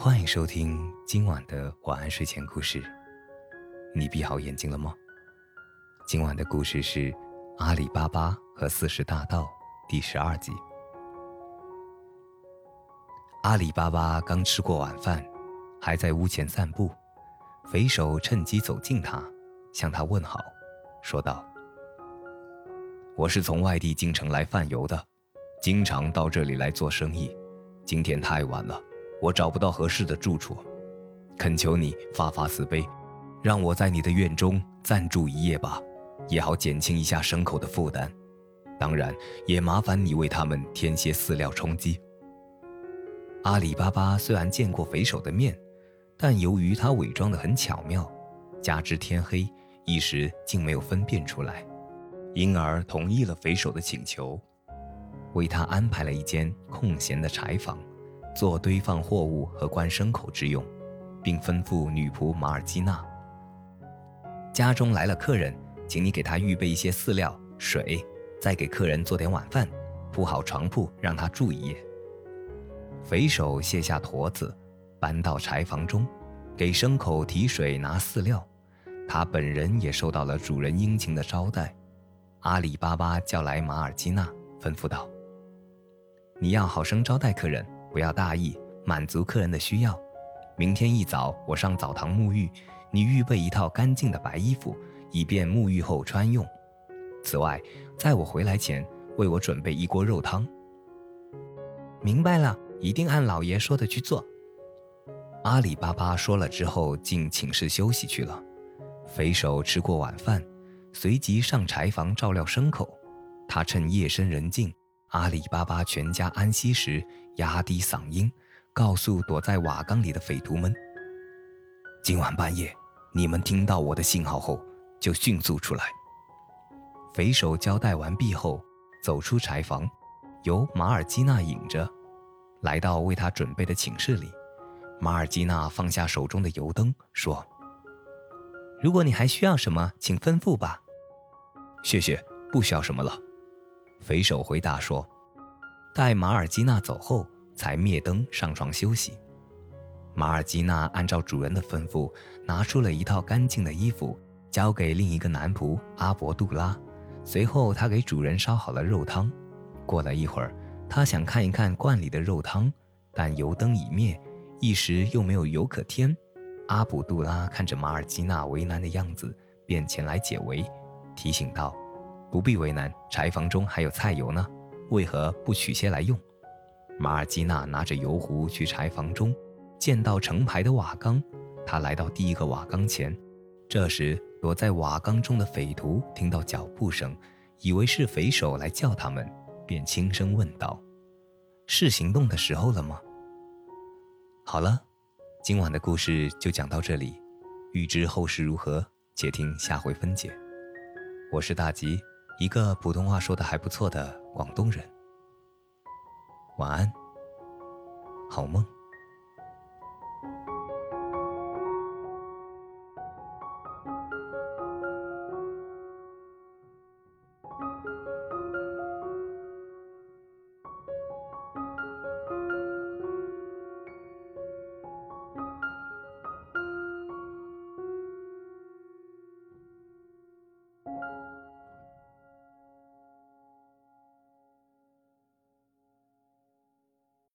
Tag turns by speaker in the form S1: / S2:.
S1: 欢迎收听今晚的晚安睡前故事。你闭好眼睛了吗？今晚的故事是《阿里巴巴和四十大盗》第十二集。阿里巴巴刚吃过晚饭，还在屋前散步。匪首趁机走近他，向他问好，说道：“我是从外地进城来贩油的，经常到这里来做生意。今天太晚了，我找不到合适的住处，恳求你发发慈悲，让我在你的院中暂住一夜吧，也好减轻一下牲口的负担。当然，也麻烦你为他们添些饲料充饥。”阿里巴巴虽然见过匪首的面。但由于他伪装得很巧妙，加之天黑，一时竟没有分辨出来，因而同意了匪首的请求，为他安排了一间空闲的柴房，做堆放货物和关牲口之用，并吩咐女仆马尔基娜：“家中来了客人，请你给他预备一些饲料、水，再给客人做点晚饭，铺好床铺让他住一夜。”匪首卸下驼子。搬到柴房中，给牲口提水拿饲料，他本人也受到了主人殷勤的招待。阿里巴巴叫来马尔基娜，吩咐道：“你要好生招待客人，不要大意，满足客人的需要。明天一早我上澡堂沐浴，你预备一套干净的白衣服，以便沐浴后穿用。此外，在我回来前，为我准备一锅肉汤。”明白了，一定按老爷说的去做。阿里巴巴说了之后，进寝室休息去了。匪首吃过晚饭，随即上柴房照料牲口。他趁夜深人静，阿里巴巴全家安息时，压低嗓音，告诉躲在瓦缸里的匪徒们：“今晚半夜，你们听到我的信号后，就迅速出来。”匪首交代完毕后，走出柴房，由马尔基娜引着，来到为他准备的寝室里。马尔基娜放下手中的油灯，说：“如果你还需要什么，请吩咐吧。”“谢谢，不需要什么了。”匪首回答说。待马尔基娜走后，才灭灯上床休息。马尔基娜按照主人的吩咐，拿出了一套干净的衣服，交给另一个男仆阿伯杜拉。随后，他给主人烧好了肉汤。过了一会儿，他想看一看罐里的肉汤，但油灯已灭。一时又没有油可添，阿卜杜拉看着马尔基娜为难的样子，便前来解围，提醒道：“不必为难，柴房中还有菜油呢，为何不取些来用？”马尔基娜拿着油壶去柴房中，见到成排的瓦缸，他来到第一个瓦缸前。这时，躲在瓦缸中的匪徒听到脚步声，以为是匪首来叫他们，便轻声问道：“是行动的时候了吗？”好了，今晚的故事就讲到这里。欲知后事如何，且听下回分解。我是大吉，一个普通话说得还不错的广东人。晚安好梦。